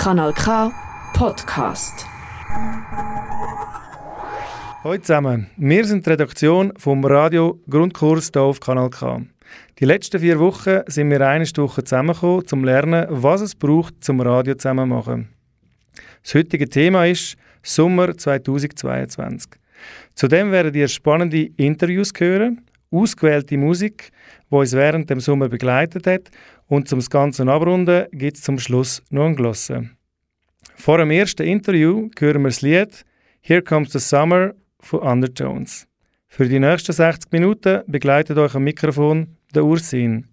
Kanal K Podcast. Hallo zusammen, wir sind die Redaktion vom Radio Grundkurs hier auf Kanal K. Die letzten vier Wochen sind wir eine Woche zusammengekommen, um zu lernen, was es braucht, zum Radio zusammen zu machen. Das heutige Thema ist Sommer 2022. Zudem werden ihr spannende Interviews hören, ausgewählte Musik, die uns während dem Sommer begleitet hat und zum Ganzen abrunden gibt es zum Schluss noch ein Glosse. Vor dem ersten Interview hören wir das Lied Here Comes the Summer von Undertones. Für die nächsten 60 Minuten begleitet euch am Mikrofon der Ursin.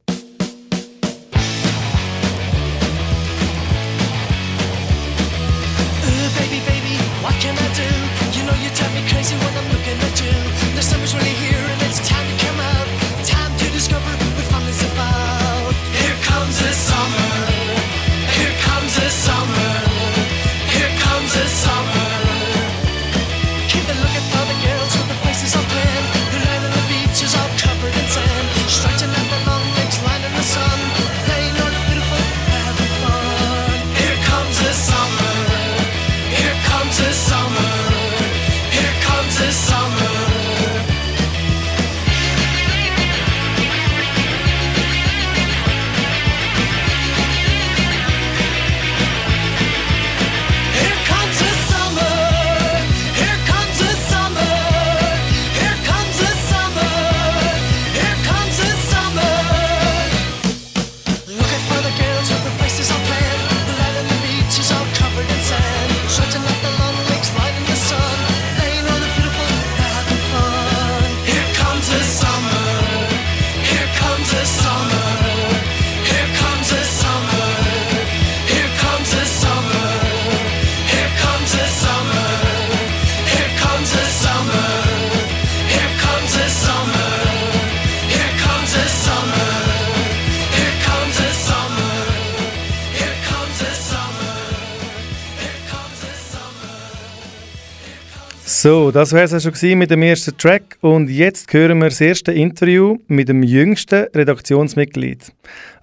So, das wäre es schon mit dem ersten Track und jetzt hören wir das erste Interview mit dem jüngsten Redaktionsmitglied,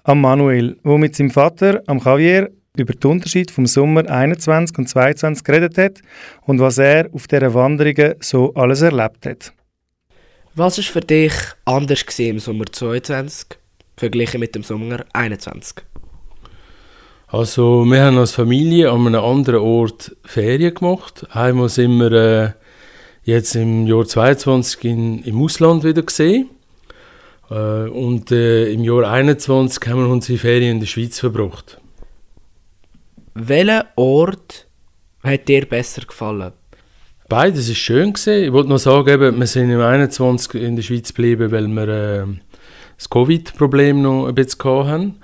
am Manuel, wo mit seinem Vater, am Javier, über den Unterschied vom Sommer 21 und 22 geredet hat und was er auf dieser Wanderungen so alles erlebt hat. Was war für dich anders im Sommer 22 verglichen mit dem Sommer 21? Also wir haben als Familie an einem anderen Ort Ferien gemacht. Einmal sind wir äh, jetzt im Jahr 22 in, im Ausland wieder gesehen. Äh, und äh, im Jahr 21 haben wir unsere Ferien in der Schweiz verbracht. Welcher Ort hat dir besser gefallen? Beides ist schön gewesen. Ich wollte noch sagen, eben, wir sind im 21 in der Schweiz geblieben, weil wir äh, das Covid-Problem noch ein bisschen hatten.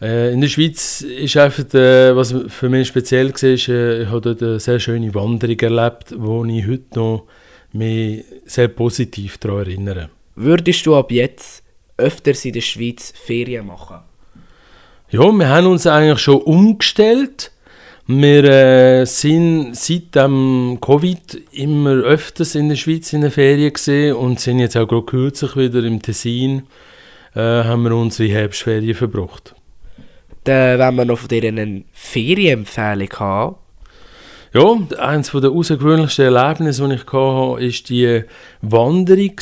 Äh, in der Schweiz ist einfach, äh, was für mich speziell war, äh, ich habe dort eine sehr schöne Wanderung erlebt, wo ich heute noch mich sehr positiv daran erinnern. Würdest du ab jetzt öfters in der Schweiz Ferien machen? Ja, wir haben uns eigentlich schon umgestellt. Wir äh, sind seit dem Covid immer öfters in der Schweiz in der Ferien gesehen und sind jetzt auch gerade kürzlich wieder im Tessin, äh, haben wir unsere Herbstferien verbracht. Dann, wenn wir noch von dir eine Ferienempfehlung haben, ja, eines der außergewöhnlichsten Erlebnisse, die ich hatte, ist die Wanderung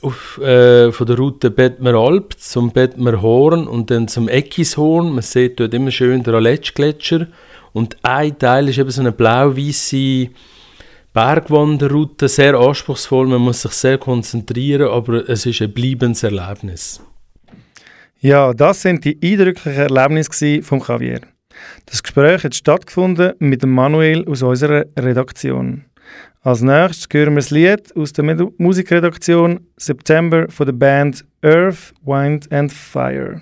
auf, äh, von der Route Bettmer Alp zum Bettmer Horn und dann zum Eckishorn. Man sieht dort immer schön den Aletsch-Gletscher. Und ein Teil ist eben so eine blau-weiße Bergwanderroute, sehr anspruchsvoll. Man muss sich sehr konzentrieren, aber es ist ein bleibendes Erlebnis. Ja, das sind die eindrücklichen Erlebnisse von Javier. Das Gespräch hat stattgefunden mit dem Manuel aus unserer Redaktion. Als nächstes hören wir das Lied aus der Musikredaktion September von der Band Earth, Wind and Fire.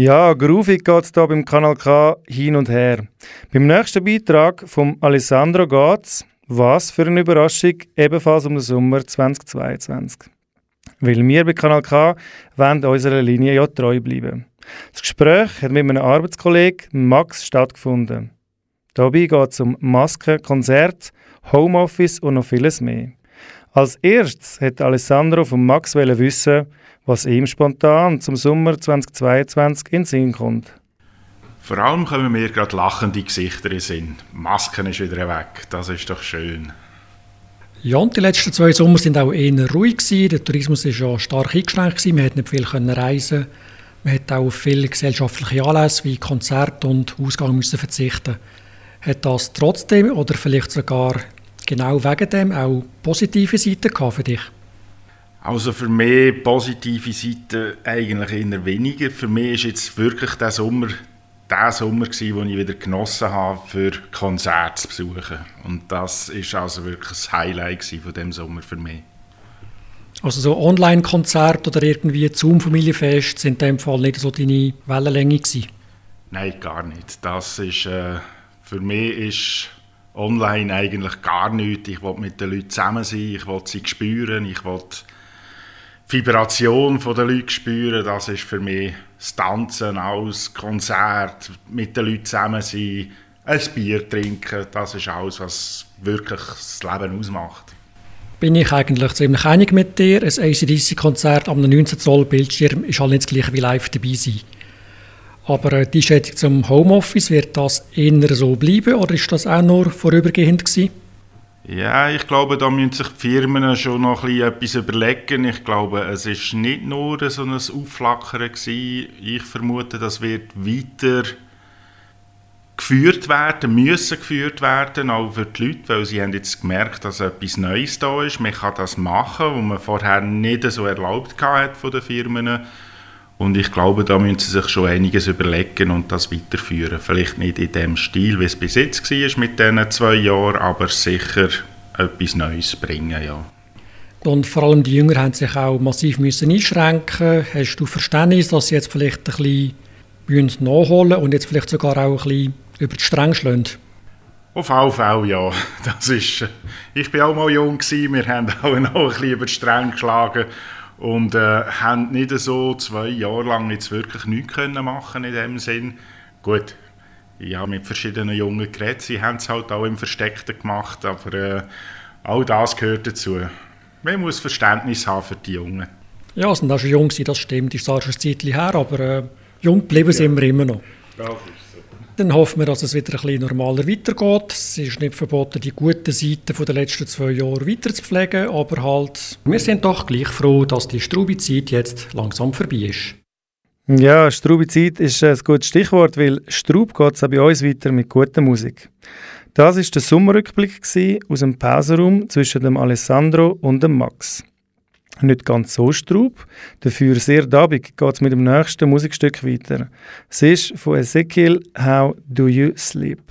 Ja, groovig geht es hier beim Kanal K hin und her. Beim nächsten Beitrag vom Alessandro geht's, was für eine Überraschung, ebenfalls um den Sommer 2022. Weil wir bei Kanal K wollen unserer Linie ja treu bleiben. Das Gespräch hat mit einem Arbeitskollegen Max stattgefunden. Dabei geht es um Masken, Konzert, Homeoffice und noch vieles mehr. Als erstes hat Alessandro von Max wissen, was ihm spontan zum Sommer 2022 in den Sinn kommt. Vor allem kommen mir gerade lachende Gesichter in Sinn. Masken ist wieder weg, das ist doch schön. Ja, und die letzten zwei Sommer sind auch eher ruhig gewesen. Der Tourismus war ja stark eingeschränkt gewesen. Man konnte nicht viel können reisen. Man hat auch auf viele gesellschaftliche Anlässe wie Konzerte und Ausgang müssen verzichten. Hat das trotzdem oder vielleicht sogar genau wegen dem auch positive Seiten gehabt für dich? Also für mich positive Seiten eigentlich eher weniger. Für mich ist jetzt wirklich der Sommer der Sommer gewesen, wo ich wieder genossen habe, für Konzerte zu besuchen. Und das ist also wirklich das Highlight von dem Sommer für mich. Also so Online-Konzert oder irgendwie Zoom-Familienfest sind in dem Fall nicht so deine Wellenlänge gewesen? Nein, gar nicht. Das ist, äh, für mich ist online eigentlich gar nichts. Ich will mit den Leuten zusammen sein, ich will sie spüren, ich will Vibration der Leute spüren. Das ist für mich das Tanzen, alles Konzert, mit den Leuten zusammen sein, ein Bier trinken. Das ist alles, was wirklich das Leben ausmacht bin ich eigentlich ziemlich einig mit dir. Ein ACDC-Konzert am 19 Zoll Bildschirm ist halt nicht das gleiche wie live dabei sein. Aber äh, die Schätzung zum Homeoffice, wird das eher so bleiben oder ist das auch nur vorübergehend gewesen? Ja, ich glaube, da müssen sich die Firmen schon noch etwas überlegen. Ich glaube, es ist nicht nur so ein Aufflackern gewesen. Ich vermute, das wird weiter geführt werden, müssen geführt werden, auch für die Leute, weil sie haben jetzt gemerkt, dass etwas Neues da ist. Man kann das machen, was man vorher nicht so erlaubt hat von den Firmen. Und ich glaube, da müssen sie sich schon einiges überlegen und das weiterführen. Vielleicht nicht in dem Stil, wie es bis jetzt war mit diesen zwei Jahren, aber sicher etwas Neues bringen, ja. Und vor allem die Jünger haben sich auch massiv müssen einschränken. Hast du Verständnis, dass sie jetzt vielleicht ein bisschen nachholen und jetzt vielleicht sogar auch ein bisschen über die Stränge schlagen? Auf jeden Fall, ja. Das ist, ich war auch mal jung, gewesen. wir haben auch noch ein bisschen über die Stränge geschlagen und äh, haben nicht so zwei Jahre lang jetzt wirklich nichts können machen in dem Sinn. Gut, ich habe mit verschiedenen Jungen geredet, sie haben es halt auch im Versteckten gemacht, aber äh, all das gehört dazu. Man muss Verständnis haben für die Jungen. Ja, sie sind auch schon jung, das stimmt, ist zwar schon ein Zeitchen her, aber äh, jung geblieben ja. sind wir immer noch. Ja, dann hoffen wir, dass es wieder ein bisschen normaler weitergeht. Es ist nicht verboten, die guten Seiten der letzten zwei Jahre weiter zu pflegen, aber halt, wir sind doch gleich froh, dass die Strubi-Zeit jetzt langsam vorbei ist. Ja, Strubi-Zeit ist ein gutes Stichwort, weil Strub geht es auch bei uns weiter mit guter Musik. Das war der Sommerrückblick aus dem Pausenraum zwischen dem Alessandro und dem Max. Nicht ganz so straub, dafür sehr dabig geht es mit dem nächsten Musikstück weiter. Es ist von Ezekiel «How Do You Sleep?»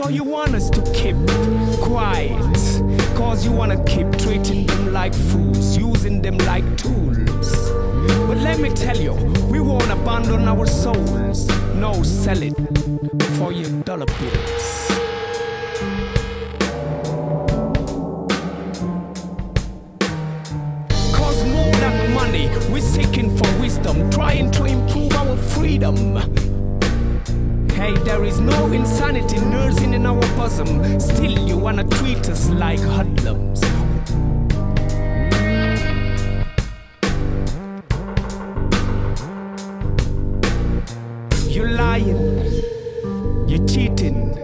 So you want us to quiet. Cause you wanna keep treating them like fools, using them like tools. But let me tell you, we won't abandon our souls. No, sell it for your dollar bills. Cause more than money, we're seeking for wisdom, trying to improve our freedom. Hey, there is no insanity nursing in our bosom. Still, you wanna treat us like hoodlums. You're lying, you're cheating,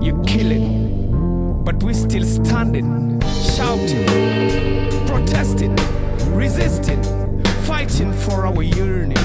you're killing, but we're still standing, shouting, protesting, resisting, fighting for our yearnings.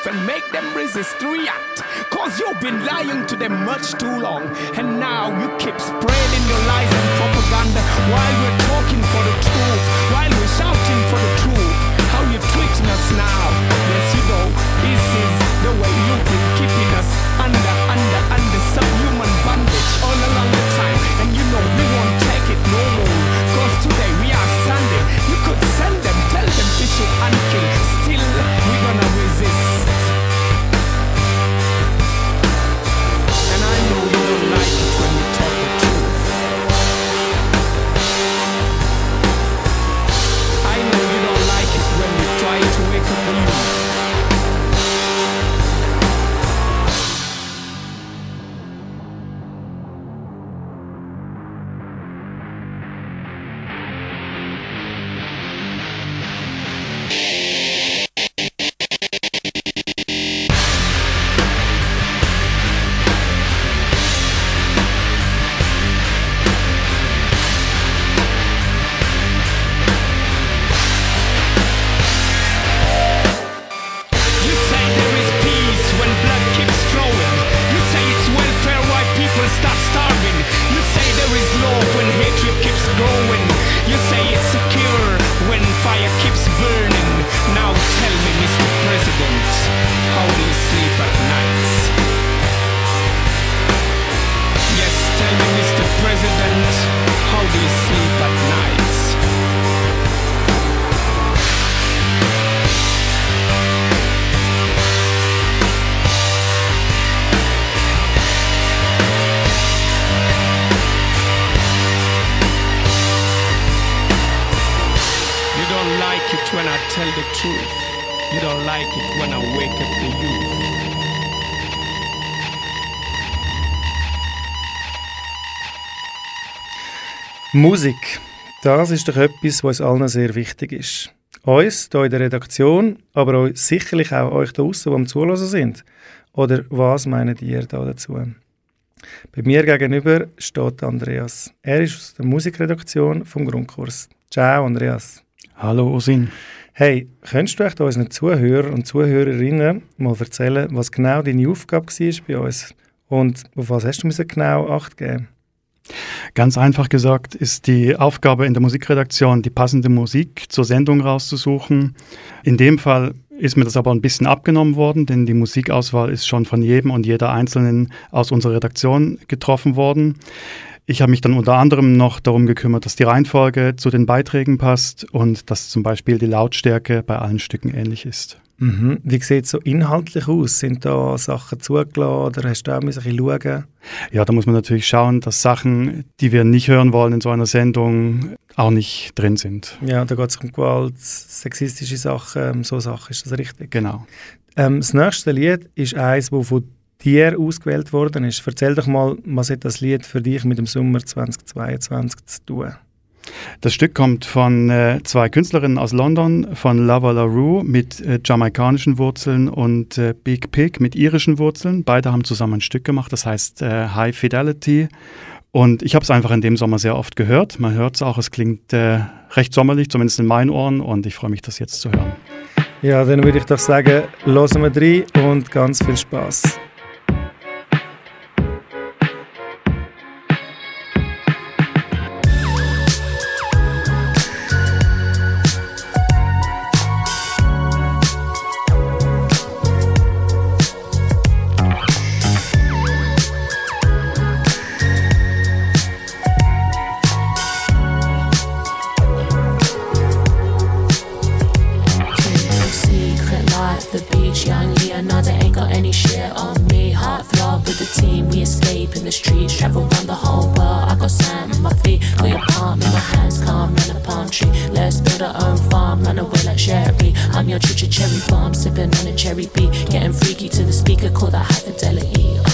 Youth and make them resist, react. Cause you've been lying to them much too long. And now you keep spreading your lies and propaganda while we're Musik, das ist doch etwas, was uns allen sehr wichtig ist. Uns hier in der Redaktion, aber auch sicherlich auch euch da draußen, die am Zuhören sind. Oder was meint ihr da dazu? Bei mir gegenüber steht Andreas. Er ist aus der Musikredaktion vom Grundkurs. Ciao, Andreas. Hallo Osin. Hey, könntest du echt unseren Zuhörern und Zuhörerinnen mal erzählen, was genau deine Aufgabe war bei uns? Und auf was hast du genau Acht geben? Ganz einfach gesagt ist die Aufgabe in der Musikredaktion, die passende Musik zur Sendung rauszusuchen. In dem Fall ist mir das aber ein bisschen abgenommen worden, denn die Musikauswahl ist schon von jedem und jeder Einzelnen aus unserer Redaktion getroffen worden. Ich habe mich dann unter anderem noch darum gekümmert, dass die Reihenfolge zu den Beiträgen passt und dass zum Beispiel die Lautstärke bei allen Stücken ähnlich ist. Mhm. Wie sieht es so inhaltlich aus? Sind da Sachen zugelassen oder hast du auch ein bisschen schauen? Ja, da muss man natürlich schauen, dass Sachen, die wir nicht hören wollen in so einer Sendung, auch nicht drin sind. Ja, da geht es um Gewalt, sexistische Sachen, so Sachen, ist das richtig? Genau. Ähm, das nächste Lied ist eins, das von dir ausgewählt worden ist. Erzähl doch mal, was hat das Lied für dich mit dem Sommer 2022 zu tun? Das Stück kommt von äh, zwei Künstlerinnen aus London, von Lava LaRue mit äh, jamaikanischen Wurzeln und äh, Big Pig mit irischen Wurzeln. Beide haben zusammen ein Stück gemacht, das heißt äh, High Fidelity. Und ich habe es einfach in dem Sommer sehr oft gehört. Man hört es auch, es klingt äh, recht sommerlich, zumindest in meinen Ohren. Und ich freue mich, das jetzt zu hören. Ja, dann würde ich doch sagen, hören wir rein und ganz viel Spaß. Endless trees. Travel around the whole world. I got sand in my feet, got your palm in my hands. Calm in a palm tree. Let's build our own farm, run away like Sherry. I'm your choo cherry bomb, sipping on a cherry beat. Getting freaky to the speaker, call that high fidelity.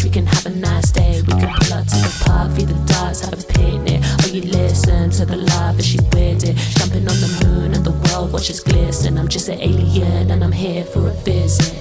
We can have a nice day. We can pull out to the park, feed the dogs, have a picnic. Or you listen to the live as she weird it. Jumping on the moon and the world watches glisten. I'm just an alien and I'm here for a visit.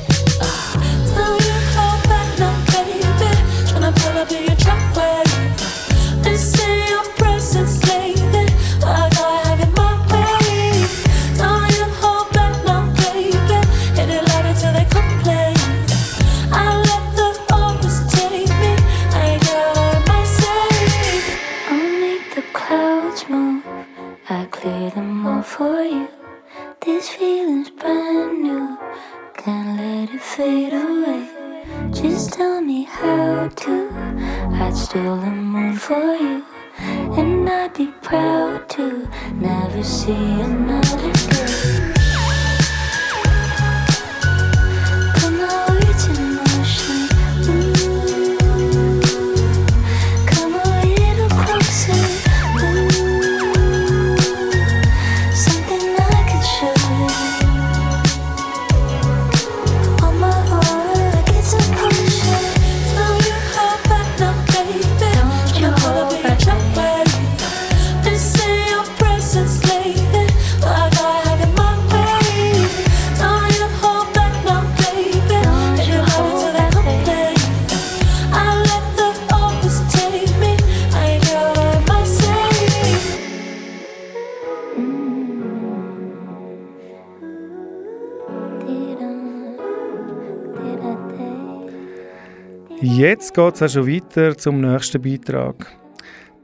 Jetzt geht es auch schon weiter zum nächsten Beitrag.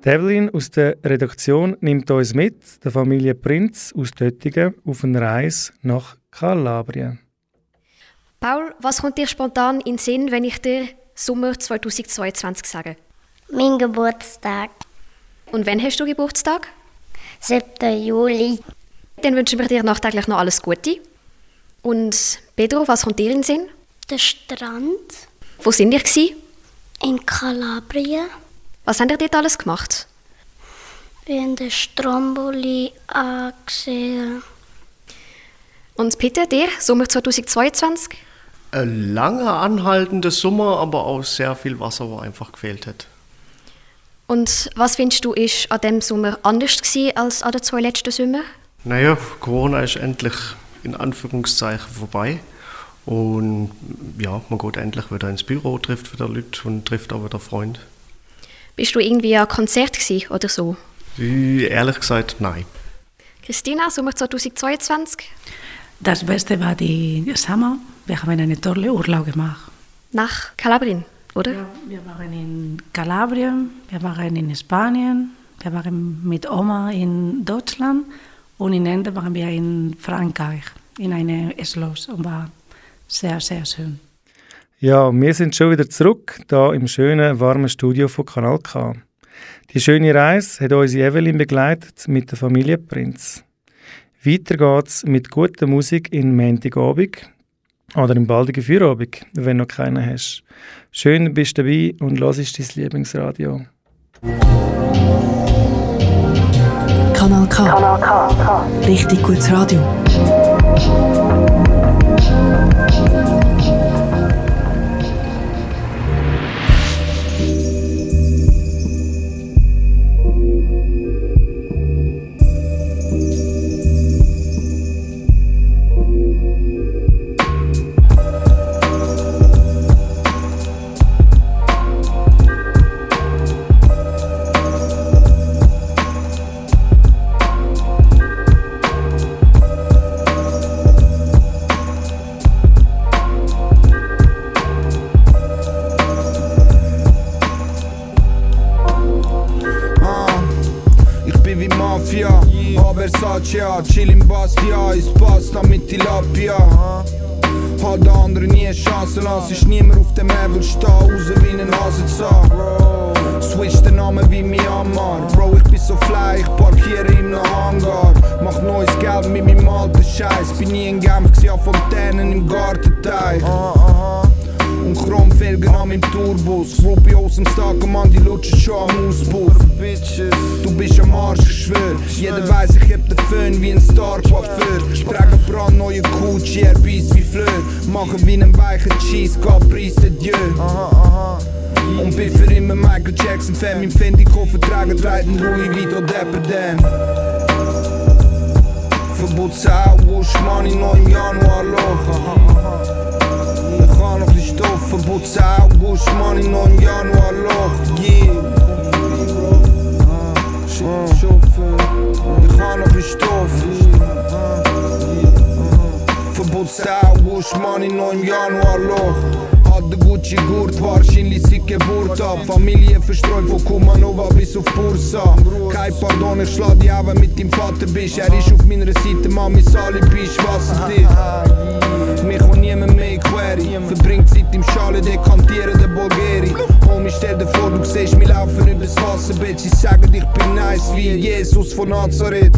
Devlin aus der Redaktion nimmt uns mit, der Familie Prinz aus Töttingen, auf eine Reise nach Kalabrien. Paul, was kommt dir spontan in den Sinn, wenn ich dir Sommer 2022 sage? Mein Geburtstag. Und wann hast du Geburtstag? 7. Juli. Dann wünschen wir dir nachträglich noch alles Gute. Und Pedro, was kommt dir in den Sinn? Der Strand Wo sind ihr gsi? In Kalabrien. Was habt ihr dort alles gemacht? Wir haben den Stromboli angesehen. Und Peter, dir, Sommer 2022? Ein langer, anhaltender Sommer, aber auch sehr viel Wasser, wo einfach gefehlt hat. Und was findest du, ist an diesem Sommer anders gewesen als an den zwei letzten Sommer? Naja, Corona ist endlich in Anführungszeichen vorbei. Und ja, man geht endlich wieder ins Büro, trifft wieder Leute und trifft auch wieder Freunde. Bist du irgendwie an Konzert gewesen oder so? Wie, Ehrlich gesagt, nein. Christina, Sommer 2022? Das Beste war die Sommer. Wir haben einen tollen Urlaub gemacht. Nach Kalabrien, oder? Ja, wir waren in Kalabrien, wir waren in Spanien, wir waren mit Oma in Deutschland und in Ende waren wir in Frankreich, in einem Schloss und war sehr, sehr schön. Ja, wir sind schon wieder zurück, da im schönen, warmen Studio von Kanal K. Die schöne Reise hat unsere Evelyn begleitet mit der Familie Prinz. Weiter geht's mit guter Musik in Montagabend oder im baldigen Feierabend, wenn du noch keinen hast. Schön bist du dabei und hörst dein Lieblingsradio. Kanal K. Richtig gutes Radio. Thank you. Sau, Wusch, Money, noch im Januar Loch. Yeah. Ich hab noch die Stoff. Verbot Sau, Wusch, Money, noch im Januar Loch. Hat der Gucci Gurt, wahrscheinlich seit Geburt ab. Familie verstreut von Kumanova bis auf Bursa. Kein Pardon, ich schlag die Augen mit deinem Vater bist. Er ist auf meiner Seite, Mami, Sali, bist wasserdicht. Mich kann niemand query. Verbringt Zeit im Schale, dekantieren der Bulgari. Homie, stell dir vor, du siehst mich laufen übers Wasserbett. Sie sagen, ich bin nice wie Jesus von Nazareth.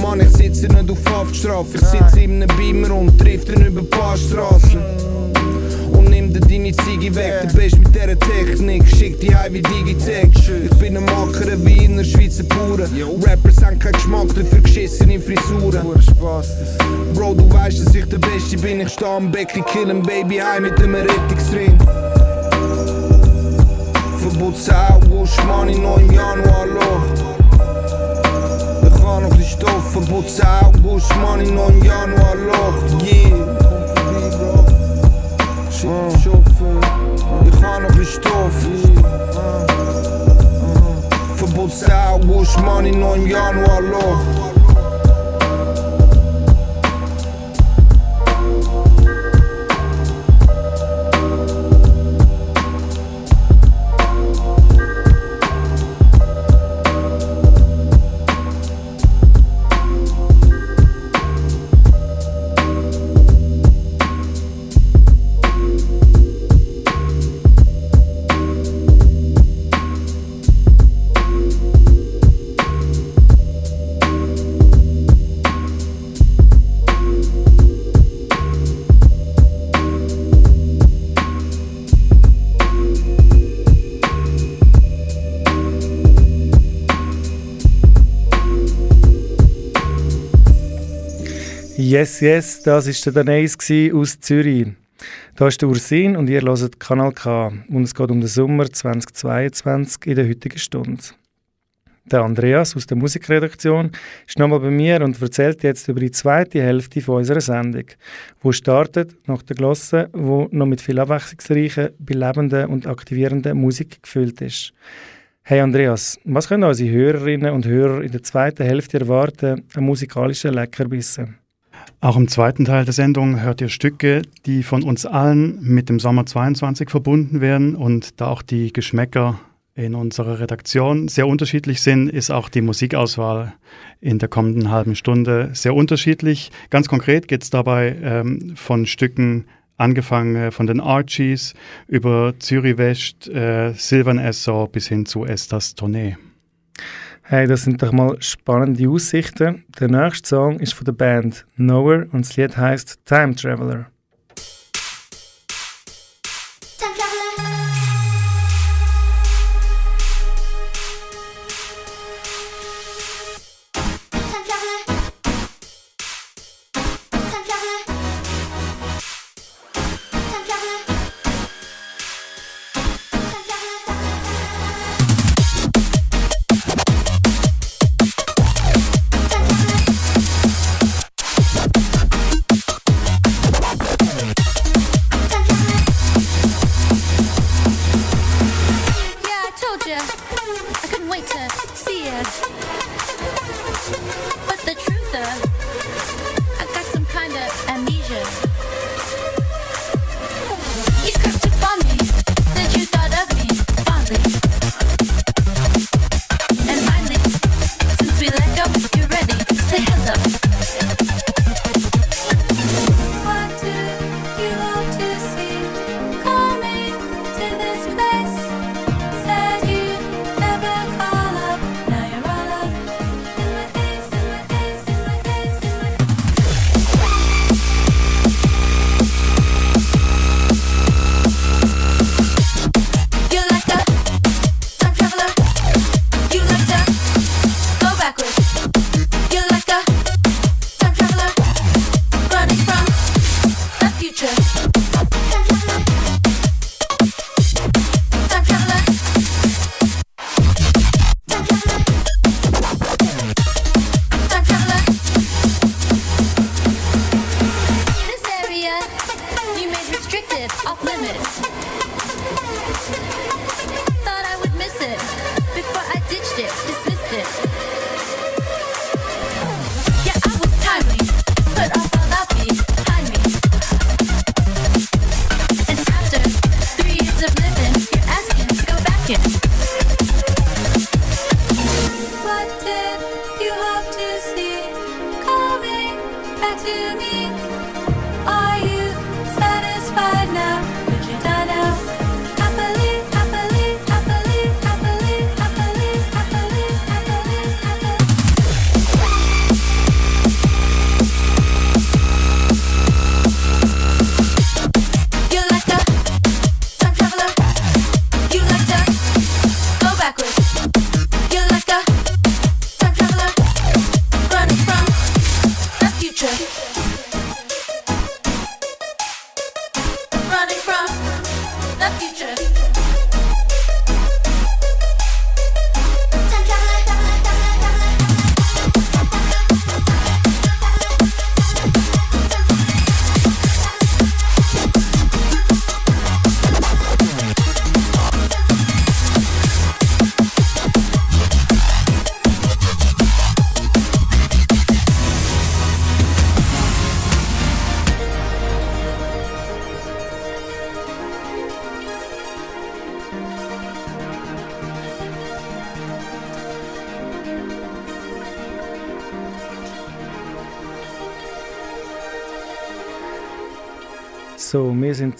Mann, ich sitze nicht auf Haftstrafe. Ich sitze in einem Beamer und trifft ihn über ein paar Straßen. Nimm dir deine Ziege weg, du bist mit dieser Technik, schick die heim wie Digitech. Ich bin ein Macher wie in der Schweizer Pure. Rappers haben keinen Geschmack, dafür geschissene Frisuren. Bro, du weißt, dass ich der Beste bin, ich steh am Becken, kill ein Baby heim mit einem Rettungsring. Verbot Sau, Wusch, Money, noch im Januar Loch. Ich hab noch die Stoff, Verbot Sau, Wusch, Money, noch im Januar Loch. Yeah. Ich hab noch die Stoff. Verbot Sau, Wusch, Money, noch im Januar Yes, yes, das war der Danais aus Zürich. Da ist der Ursin und ihr hört Kanal K. Und es geht um den Sommer 2022 in der heutigen Stunde. Der Andreas aus der Musikredaktion ist nochmal bei mir und erzählt jetzt über die zweite Hälfte von unserer Sendung, wo startet nach der Glosse, wo noch mit viel abwechslungsreicher, belebender und aktivierender Musik gefüllt ist. Hey Andreas, was können unsere Hörerinnen und Hörer in der zweiten Hälfte erwarten an musikalischen Leckerbissen? Auch im zweiten Teil der Sendung hört ihr Stücke, die von uns allen mit dem Sommer 22 verbunden werden und da auch die Geschmäcker in unserer Redaktion sehr unterschiedlich sind, ist auch die Musikauswahl in der kommenden halben Stunde sehr unterschiedlich. Ganz konkret geht es dabei ähm, von Stücken angefangen von den Archies über Zürich West, äh, Silvan Esso bis hin zu Estas Tournee. Hey, das sind doch mal spannende Aussichten. Der nächste Song ist von der Band Nowhere und das Lied heißt Time Traveler.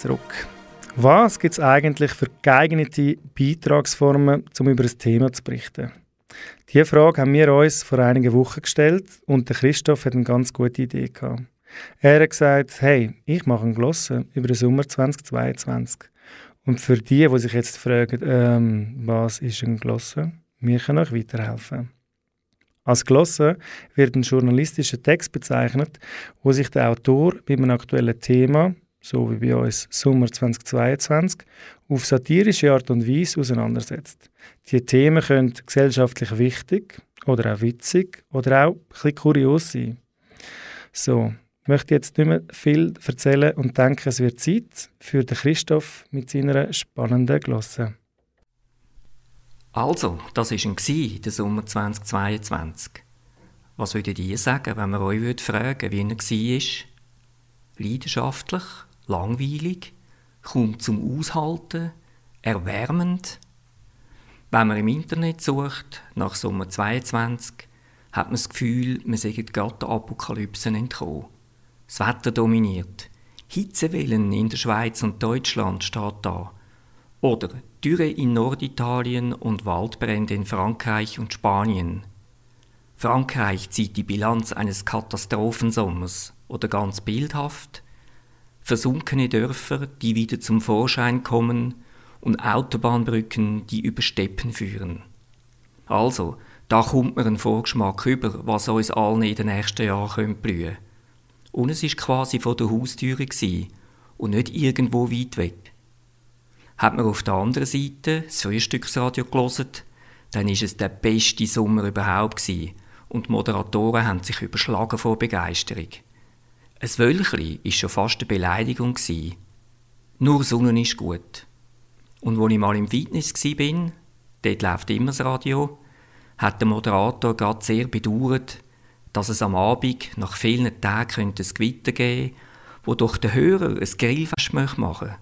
Zurück. Was gibt es eigentlich für geeignete Beitragsformen, um über ein Thema zu berichten? Diese Frage haben wir uns vor einigen Wochen gestellt und der Christoph hat eine ganz gute Idee gehabt. Er hat gesagt, hey, ich mache ein Glosse über den Sommer 2022. Und für die, die sich jetzt fragen, ähm, was ist ein Glosse, wir können euch weiterhelfen. Als Glosse wird ein journalistischer Text bezeichnet, wo sich der Autor mit einem aktuellen Thema, so wie bei uns Sommer 2022, auf satirische Art und Weise auseinandersetzt. Die Themen können gesellschaftlich wichtig oder auch witzig oder auch ein kurios sein. So, ich möchte jetzt nicht mehr viel erzählen und denke, es wird Zeit für den Christoph mit seiner spannenden Glosse. Also, das war ein der Sommer 2022. Was würdet ihr sagen, wenn man euch fragen wie er war? Leidenschaftlich, langweilig, kaum zum Aushalten, erwärmend? Wenn man im Internet sucht, nach Sommer 22, hat man das Gefühl, man sei gerade der Apokalypse entkommen. Das Wetter dominiert. Hitzewellen in der Schweiz und Deutschland steht da. Oder Dürre in Norditalien und Waldbrände in Frankreich und Spanien. Frankreich zieht die Bilanz eines Katastrophensommers oder ganz bildhaft. Versunkene Dörfer, die wieder zum Vorschein kommen und Autobahnbrücken, die über Steppen führen. Also, da kommt mir ein Vorgeschmack über, was uns allen in den nächsten Jahren blühen. Und es war quasi vor der Haustüre und nicht irgendwo weit weg. Hat man auf der anderen Seite das Frühstücksradio gelesen, dann ist es der beste Sommer überhaupt und die Moderatoren haben sich überschlagen vor Begeisterung. Ein Wölchli ist schon fast eine Beleidigung. Nur Sonne ist gut. Und wo ich mal im Fitness bin, dort läuft immer das Radio, hat der Moderator gerade sehr bedauert, dass es am Abend nach vielen Tagen könnte ein Gewitter geben wo durch den Hörer ein Grillfest machen möchte.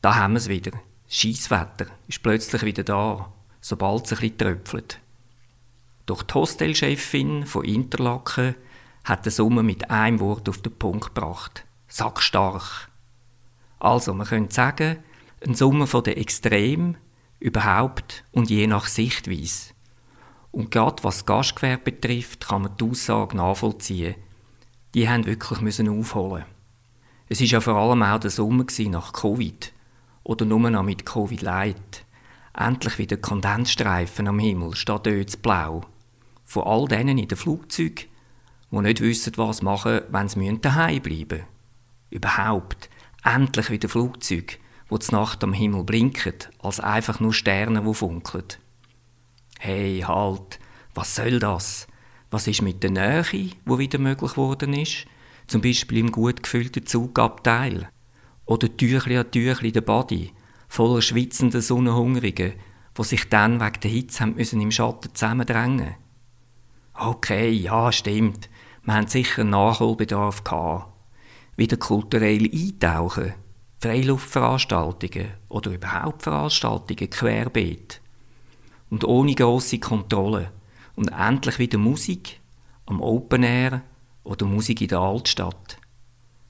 Da haben wir es wieder. Scheisswetter ist plötzlich wieder da, sobald es ein bisschen tröpfelt. Doch die Hostelchefin von Interlaken hat den Sommer mit einem Wort auf den Punkt gebracht. Sackstark. Also, man könnte sagen, ein Sommer von der Extrem, überhaupt und je nach Sichtweise. Und gerade was das Gastgewerbe betrifft, kann man die Aussage nachvollziehen. Die haben wirklich müssen aufholen. Es ist ja vor allem auch der Sommer nach Covid oder nur noch mit Covid Light. Endlich wieder Kondensstreifen am Himmel statt dort blau. Von all denen in den Flugzeugen, die nicht wissen, was machen, wenn sie daheim bleiben müssen. Überhaupt, endlich wieder Flugzeuge, wo die Nacht am Himmel blinken, als einfach nur Sterne, wo funkeln. Hey, halt, was soll das? Was ist mit der Nähe, wo wieder möglich geworden ist? Zum Beispiel im gut gefüllten Zugabteil. Oder Tüchli an Tüchli der Body, voller schwitzender Sonnenhungrigen, die sich dann wegen der Hitze haben müssen im Schatten zusammendrängen. Okay, ja, stimmt. Wir haben sicher Nachholbedarf gehabt. Wieder kulturell eintauchen. Freiluftveranstaltungen oder überhaupt Veranstaltungen querbeet. Und ohne grosse Kontrolle. Und endlich wieder Musik am Open Air oder Musik in der Altstadt.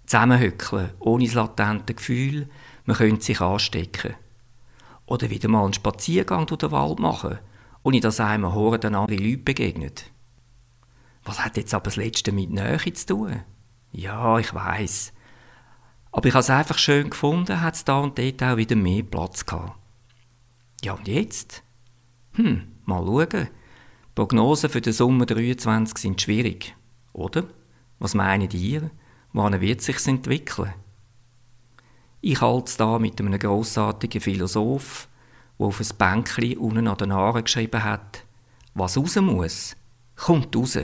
Zusammenhückeln, ohne das latente Gefühl, man könnte sich anstecken. Oder wieder mal einen Spaziergang durch den Wald machen, ohne dass einem Horden andere Leute begegnet. Was hat jetzt aber das Letzte mit Nähe zu tun? Ja, ich weiß. Aber ich habe es einfach schön gefunden, hat es da und dort auch wieder mehr Platz gehabt. Ja, und jetzt? Hm, mal schauen. Prognosen für den Sommer 23 sind schwierig, oder? Was meinen ihr? Wann wird sich's entwickeln? Ich halte es da mit einem grossartigen Philosoph, der auf ein Bänkchen unten an den Haaren geschrieben hat, was raus muss, kommt raus.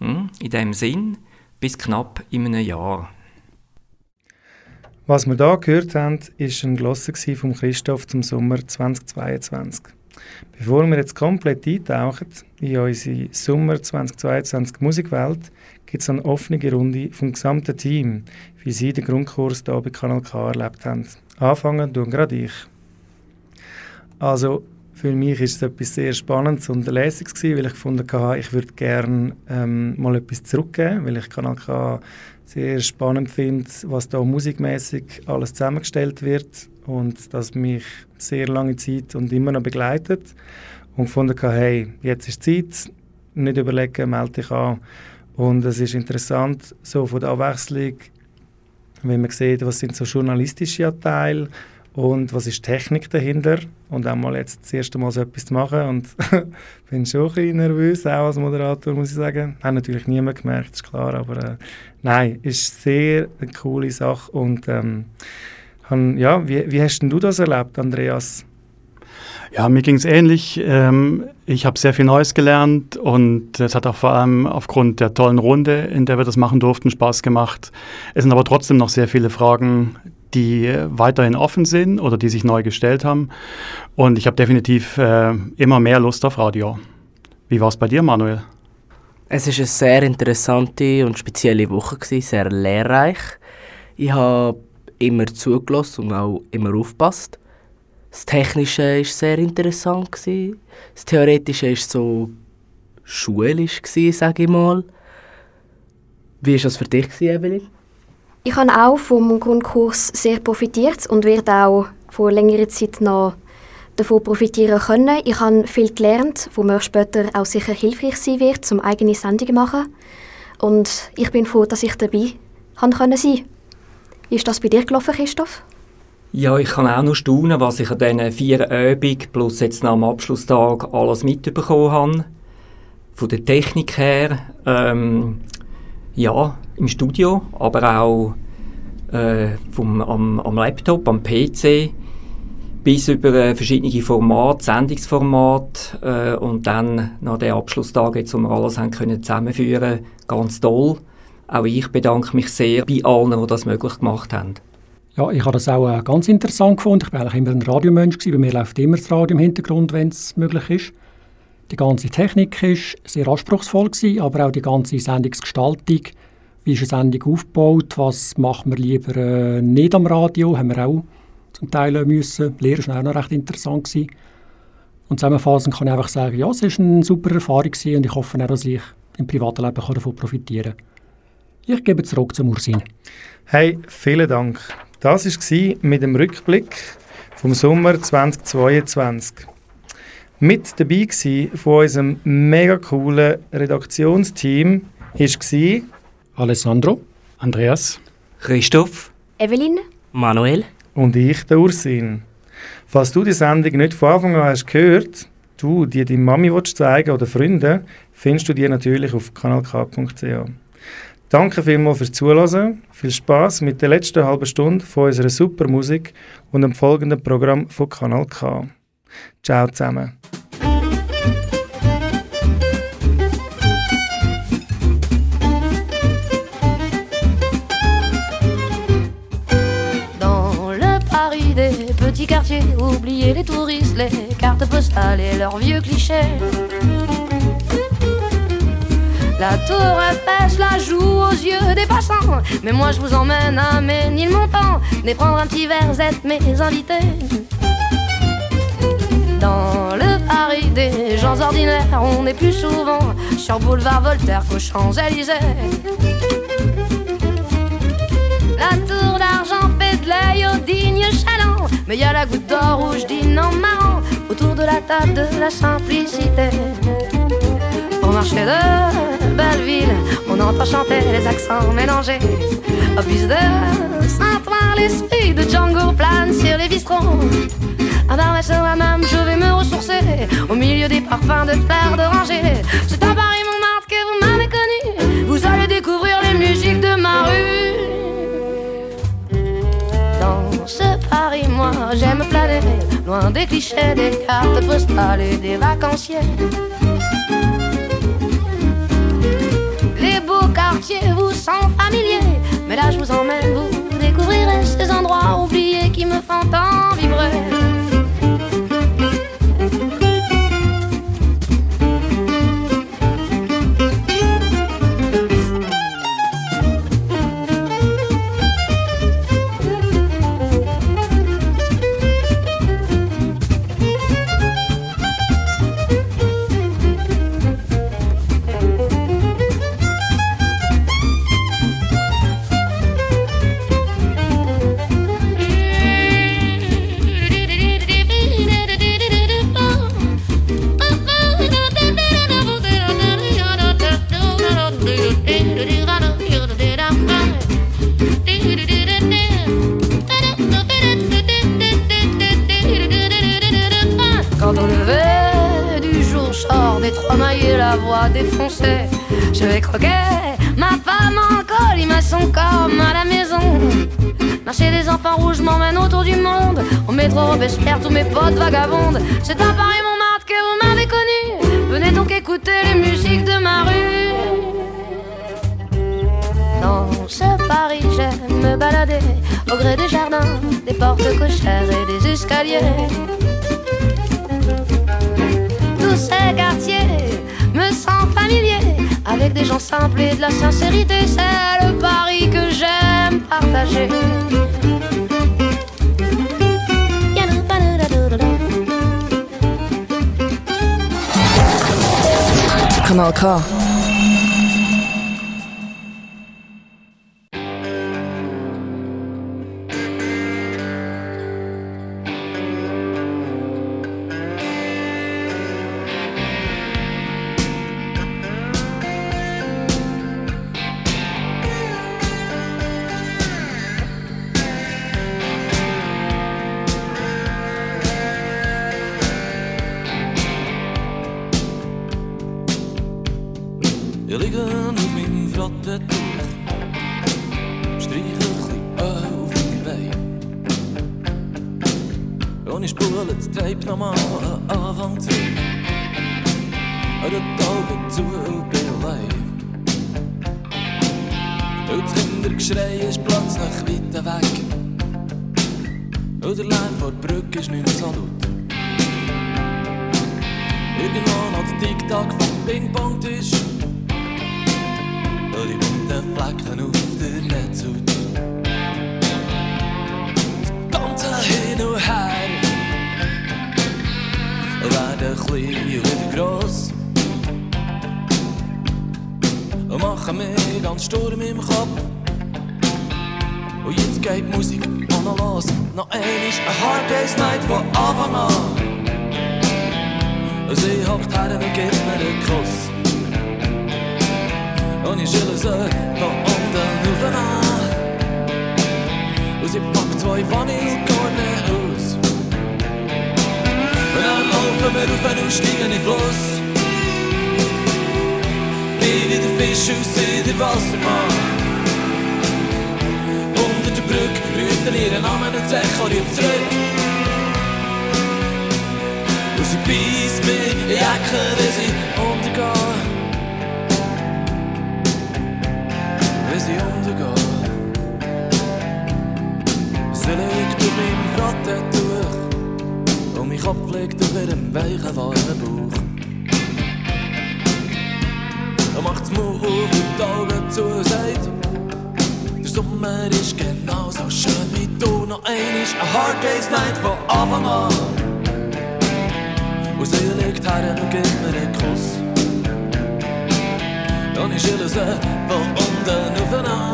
Hm? In dem Sinn, bis knapp in einem Jahr. Was wir hier gehört haben, war ein Glosse von Christoph zum Sommer 2022. Bevor wir jetzt komplett eintauchen in unsere Sommer 2022 Musikwelt, gibt es eine offene Runde vom gesamten Team, wie sie den Grundkurs hier bei Kanal K erlebt haben. Anfangen tun gerade ich. Also für mich ist es etwas sehr Spannendes und Lässiges weil ich gefunden habe, ich würde gerne ähm, mal etwas zurückgeben, weil ich Kanal K sehr spannend finde, was da musikmäßig alles zusammengestellt wird und das mich sehr lange Zeit und immer noch begleitet. Und gefunden habe, hey, jetzt ist Zeit, nicht überlegen, melde dich an. Und es ist interessant, so von der Abwechslung, wenn man sieht, was sind so journalistische Anteile und was ist Technik dahinter und auch mal jetzt das erste Mal so etwas zu machen und bin schon ein bisschen nervös, auch als Moderator, muss ich sagen. Hat natürlich niemand gemerkt, ist klar, aber äh, nein, ist sehr eine coole Sache und ähm, ja, wie, wie hast denn du das erlebt, Andreas? Ja, mir ging es ähnlich. Ähm, ich habe sehr viel Neues gelernt und es hat auch vor allem aufgrund der tollen Runde, in der wir das machen durften, Spaß gemacht. Es sind aber trotzdem noch sehr viele Fragen, die weiterhin offen sind oder die sich neu gestellt haben. Und ich habe definitiv äh, immer mehr Lust auf Radio. Wie war es bei dir, Manuel? Es ist eine sehr interessante und spezielle Woche, gewesen, sehr lehrreich. Ich habe immer zugelassen und auch immer aufgepasst. Das Technische war sehr interessant. Gewesen. Das Theoretische war so schulisch, sage ich mal. Wie war das für dich, Evelyn? Ich habe auch vom Grundkurs sehr profitiert und werde auch vor längerer Zeit noch davon profitieren können. Ich habe viel gelernt, wo mir später auch sicher hilfreich sein wird, um eigene Sendungen zu machen. Und ich bin froh, dass ich dabei sein konnte. Wie ist das bei dir gelaufen, Christoph? Ja, ich kann auch noch staunen, was ich an diesen vier Übungen plus jetzt noch am Abschlusstag alles mitbekommen habe. Von der Technik her, ähm, ja, im Studio, aber auch äh, vom, am, am Laptop, am PC, bis über äh, verschiedene Formate, Sendungsformate äh, und dann nach den Abschlusstag, jetzt, wo wir alles haben können zusammenführen, ganz toll. Auch ich bedanke mich sehr bei allen, die das möglich gemacht haben. Ja, ich habe das auch äh, ganz interessant gefunden. Ich war eigentlich immer ein Radiomensch. Bei mir läuft immer das Radio im Hintergrund, wenn es möglich ist. Die ganze Technik war sehr anspruchsvoll, aber auch die ganze Sendungsgestaltung. Wie ist eine Sendung aufgebaut? Was macht man lieber äh, nicht am Radio? Haben wir auch zum Teil äh, müssen. Lehren war auch noch recht interessant. Gewesen. Und zusammenfassend kann ich einfach sagen, ja, es war eine super Erfahrung und ich hoffe auch, dass ich im privaten Leben davon profitieren kann. Ich gebe zurück zum Ursin. Hey, vielen Dank. Das war mit dem Rückblick vom Sommer 2022. Mit dabei war von unserem mega coolen Redaktionsteam war Alessandro, Andreas, Christoph, Evelyn, Manuel und ich, der Ursin. Falls du die Sendung nicht von Anfang an hast gehört, du die deiner Mami willst zeigen oder Freunde, findest du die natürlich auf kanalk.ch. Danke vielmals fürs Zuhören. Viel Spaß mit der letzten halben Stunde von unserer super Musik und dem folgenden Programm von Kanal K. Ciao zusammen. Dans le Paris des petits quartiers, oubliez les touristes, les cartes postales et leurs vieux clichés. La tour Eiffel la joue aux yeux des passants. Mais moi je vous emmène à Ménilmontant. Et prendre un petit verre, êtes mes invités. Dans le Paris des gens ordinaires, on est plus souvent sur boulevard Voltaire qu'aux Champs-Élysées. La tour d'argent fait de l'œil au digne chaland. Mais y a la goutte d'or rouge dîne en marrant autour de la table de la simplicité. Au marché de Belleville, on entend chanter les accents mélangés. Au bus de Saint-Ouen, l'esprit de Django plane sur les bistrots. À Barbès la même, je vais me ressourcer au milieu des parfums de fleurs d'oranger. C'est à Paris Montmartre que vous m'avez connu. Vous allez découvrir les musiques de ma rue. Dans ce Paris, moi j'aime planer, loin des clichés, des cartes postales et des vacanciers. Les beaux quartiers vous sont familiers, mais là je vous emmène, vous découvrirez ces endroits oubliés qui me font tant vibrer. Voix défoncée, je vais croquer ma femme en colis, ma son comme à la maison. Marcher des enfants rouges m'emmène autour du monde. Au métro Robespierre, tous mes potes vagabondes. C'est à Paris Montmartre que vous m'avez connu. Venez donc écouter les musiques de ma rue. Dans ce Paris, j'aime me balader au gré des jardins, des portes cochères et des escaliers. Tous ces quartiers avec des gens simples et de la sincérité. C'est le Paris que j'aime partager. Kanal K. Tick-Tack vom Ping-Pong-Tisch. Und die bunten Flecken auf der Netzhaut. Tanzen hin und her. Werden klein und gross. Machen mir ganz Sturm im Kopf. Und jetzt geht Musik noch los. Noch einmal eine Hard Day's Night von Anfang an. Und sie hockt her und gibt mir einen Kuss. Und ich schülle sie von unten auf an. Und sie packt zwei Vanillekorne aus. Und dann laufen wir auf und steigen in den Fluss. Wie wie der Fisch aus der Wassermann. Unter der Brücke rufen ihren Namen und sagt, komm sie mich in die Ecke, wie sie untergeht. Wie sie untergeht. Sie liegt auf meinem Frattentuch und mein Kopf liegt auf ihrem weichen, warmen Bauch. Er macht das Maul auf und die Augen zu und sagt, der Sommer ist genauso schön wie du. Noch ein Hard Day's Night von Anfang an. Und sie liegt her und gibt mir einen Kuss. Und ich schüttle sie von unten auf an.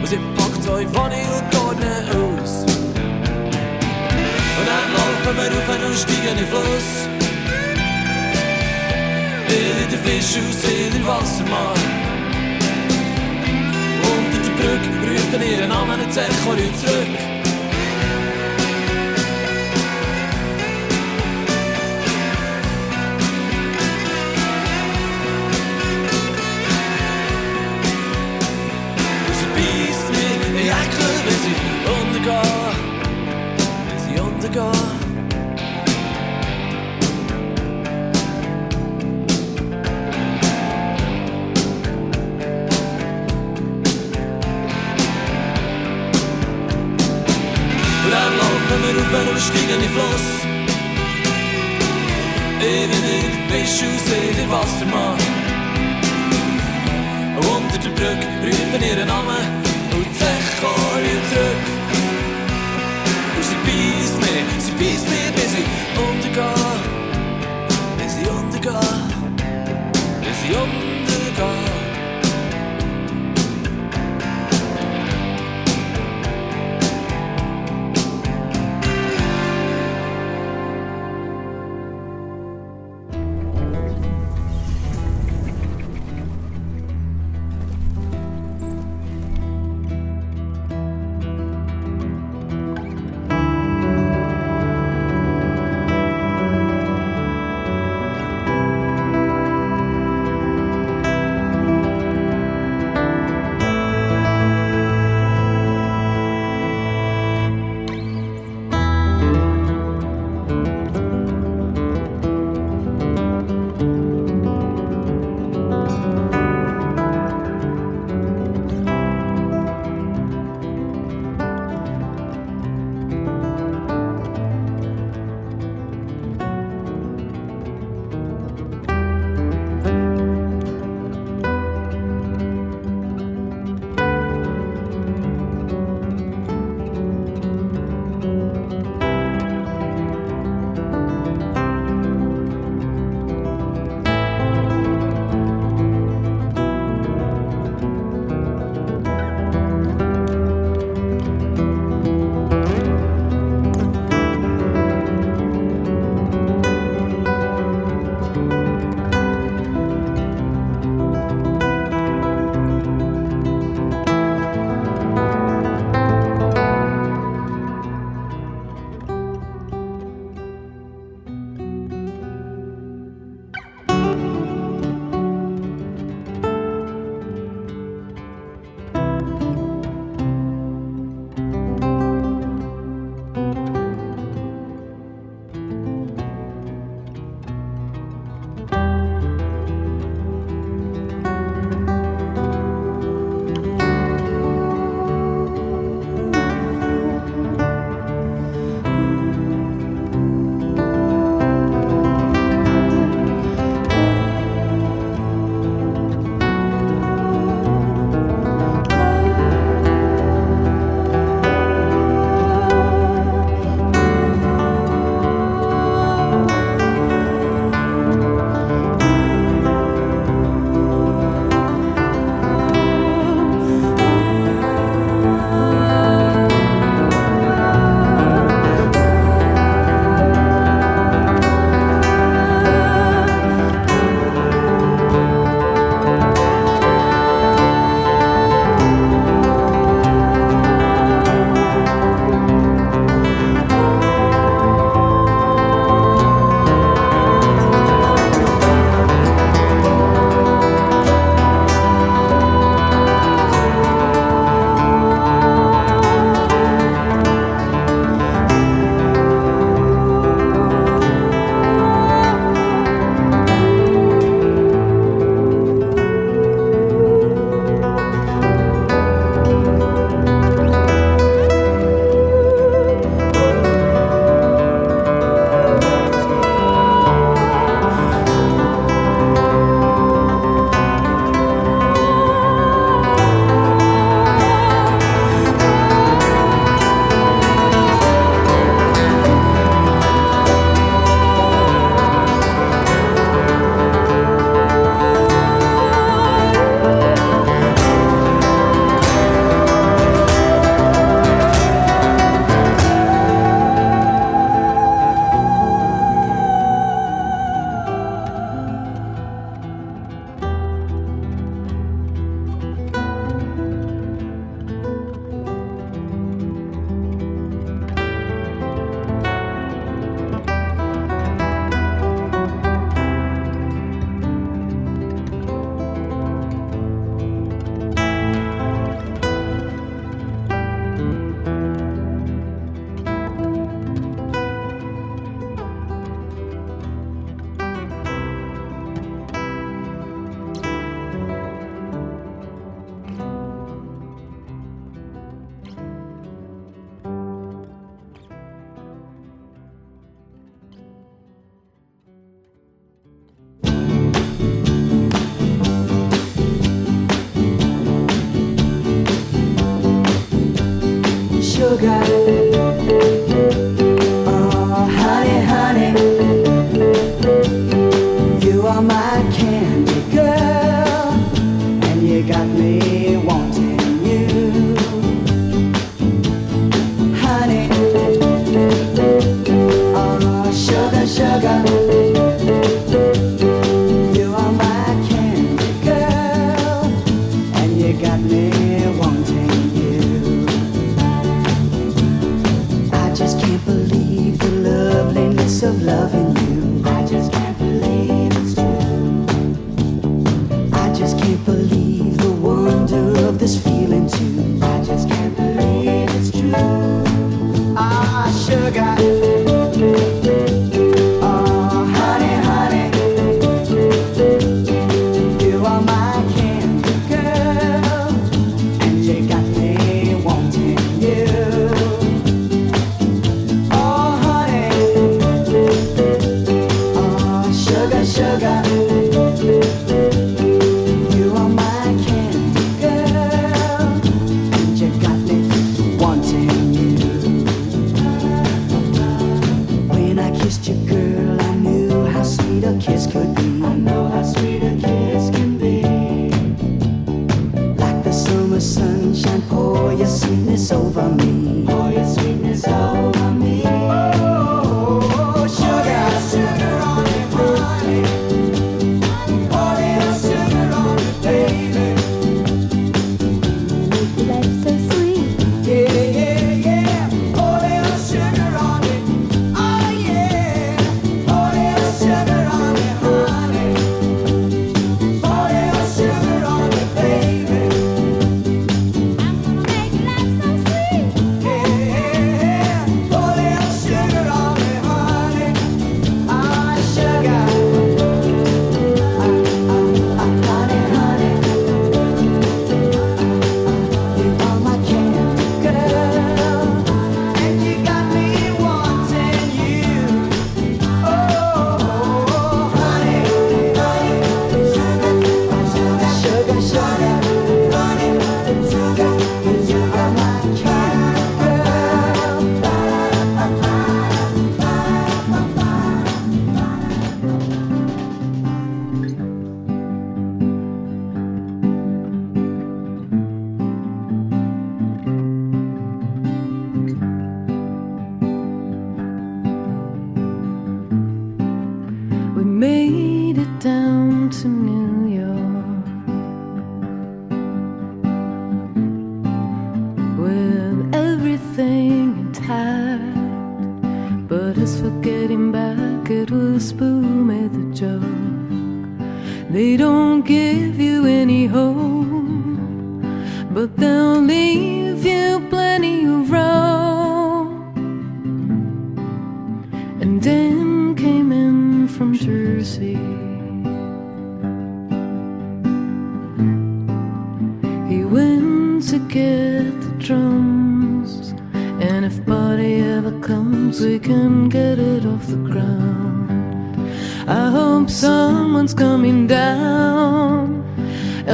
Und sie packt zwei Vanillegordnen aus. Und dann laufen wir auf und steigen in Fluss. In den Fisch aus in den Wassermann. Unter der Brücke rufen ihren Namen und komm zurück. Steigen in den Fluss. In Fisch aus den Wassermann. Unter der Brücke rufen ihren Namen und komm wieder zurück. Und sie beißt mich, sie beißt mich, bis ich untergehe. Bis ich untergehe. Bis ich untergehe. forgotten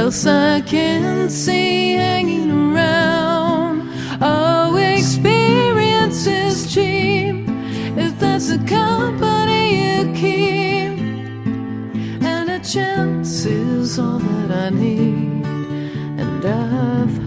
else I can see hanging around. Oh, experience is cheap if that's the company you keep. And a chance is all that I need. And I've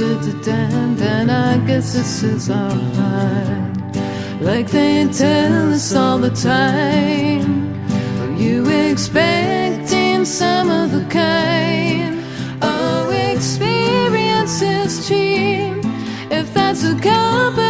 said to Dan, Dan, I guess this is our line. Like they tell us all the time. Are you expecting some of the kind? Oh, experience is cheap if that's a company